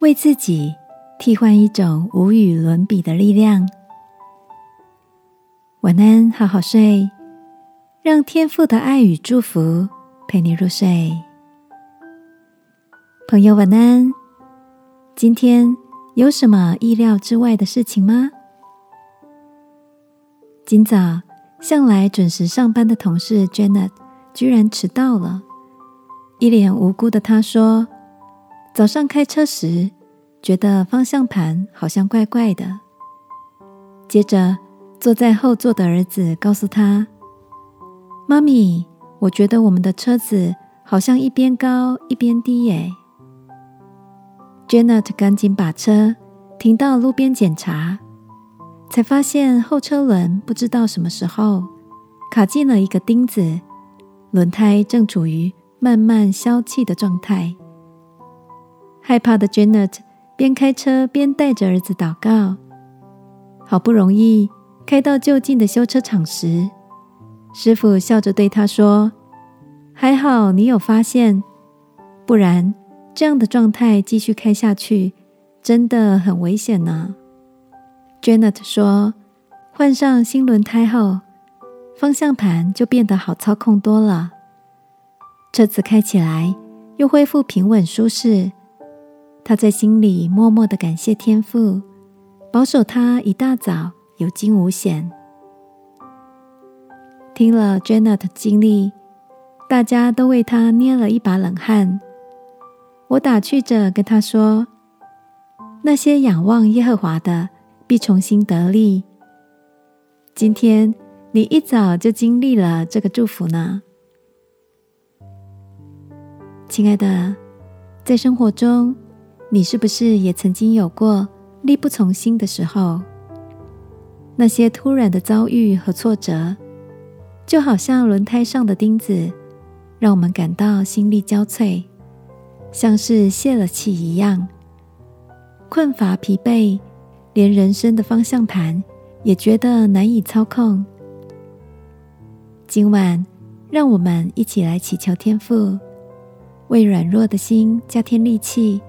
为自己替换一种无与伦比的力量。晚安，好好睡，让天父的爱与祝福陪你入睡。朋友，晚安。今天有什么意料之外的事情吗？今早向来准时上班的同事 Janet 居然迟到了。一脸无辜的他说：“早上开车时，觉得方向盘好像怪怪的。”接着，坐在后座的儿子告诉他：“妈咪，我觉得我们的车子好像一边高一边低耶。” Janet 赶紧把车停到路边检查，才发现后车轮不知道什么时候卡进了一个钉子，轮胎正处于。慢慢消气的状态，害怕的 Janet 边开车边带着儿子祷告。好不容易开到就近的修车厂时，师傅笑着对他说：“还好你有发现，不然这样的状态继续开下去，真的很危险呢。” Janet 说：“换上新轮胎后，方向盘就变得好操控多了。”车子开起来又恢复平稳舒适，他在心里默默的感谢天父，保守他一大早有惊无险。听了 Janet 的经历，大家都为他捏了一把冷汗。我打趣着跟他说：“那些仰望耶和华的，必重新得力。”今天你一早就经历了这个祝福呢。亲爱的，在生活中，你是不是也曾经有过力不从心的时候？那些突然的遭遇和挫折，就好像轮胎上的钉子，让我们感到心力交瘁，像是泄了气一样，困乏疲惫，连人生的方向盘也觉得难以操控。今晚，让我们一起来祈求天父。为软弱的心加添力气，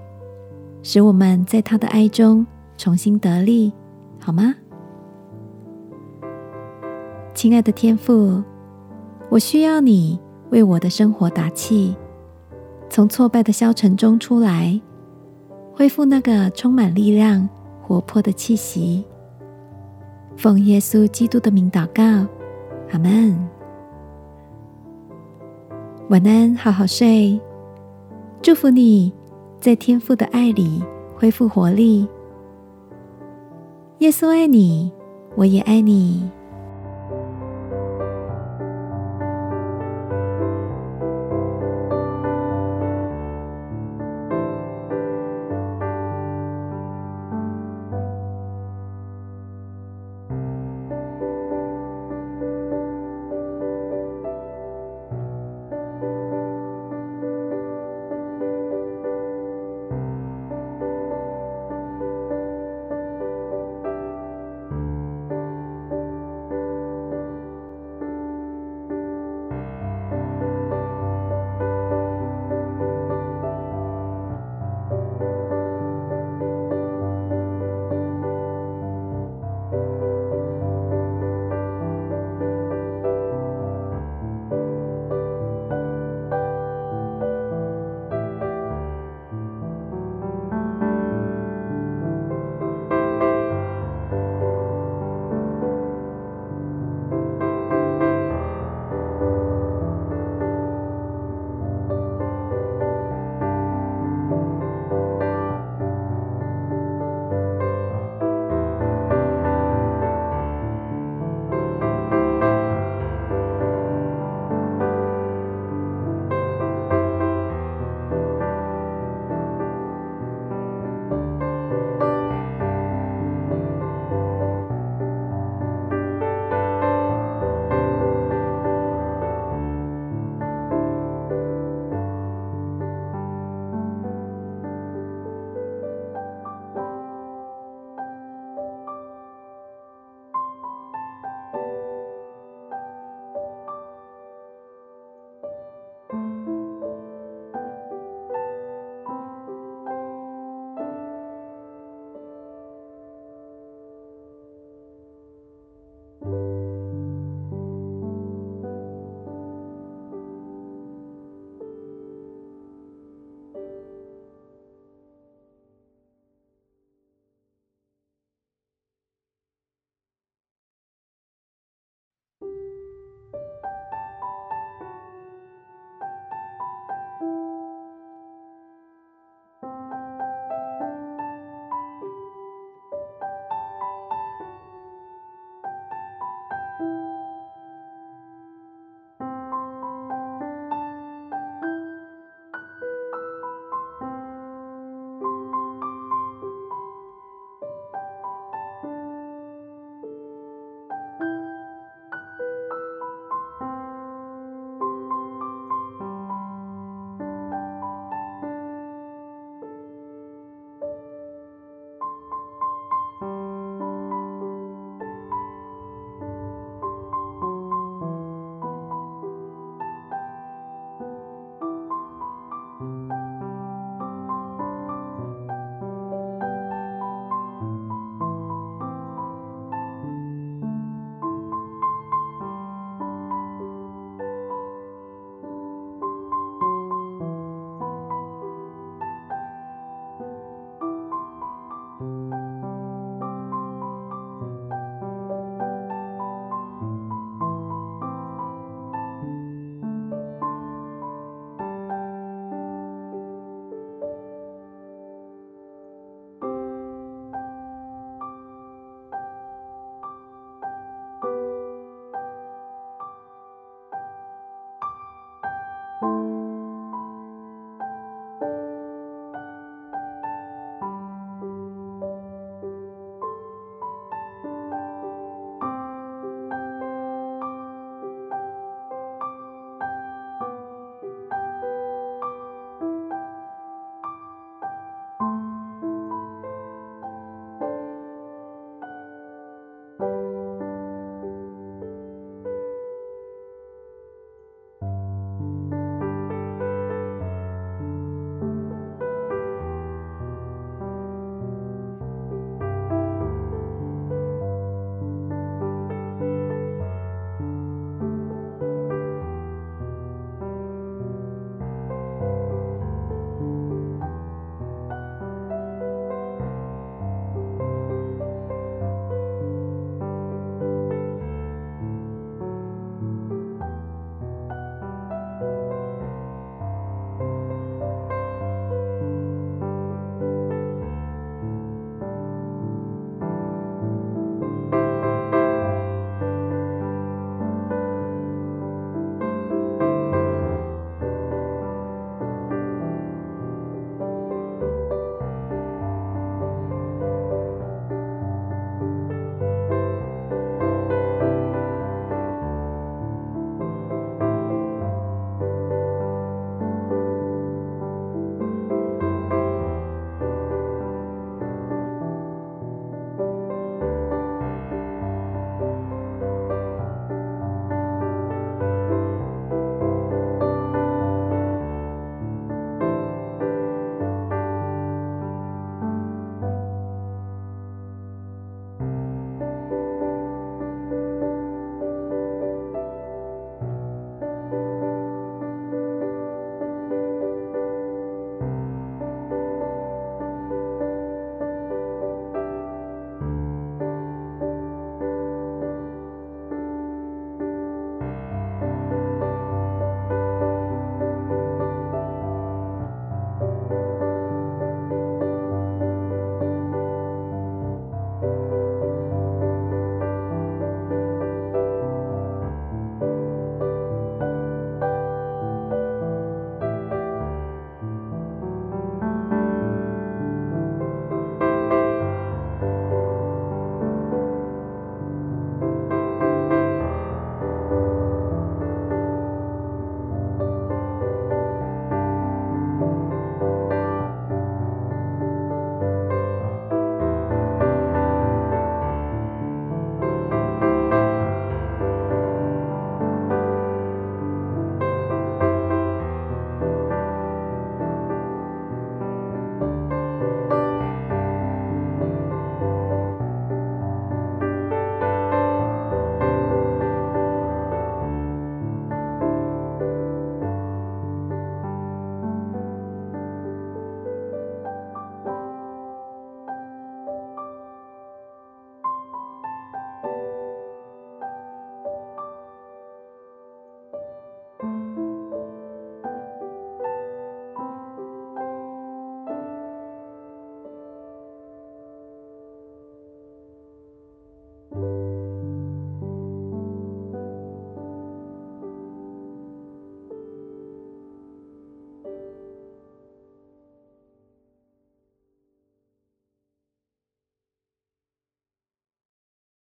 使我们在他的爱中重新得力，好吗？亲爱的天父，我需要你为我的生活打气，从挫败的消沉中出来，恢复那个充满力量、活泼的气息。奉耶稣基督的名祷告，阿门。晚安，好好睡。祝福你在天父的爱里恢复活力。耶稣爱你，我也爱你。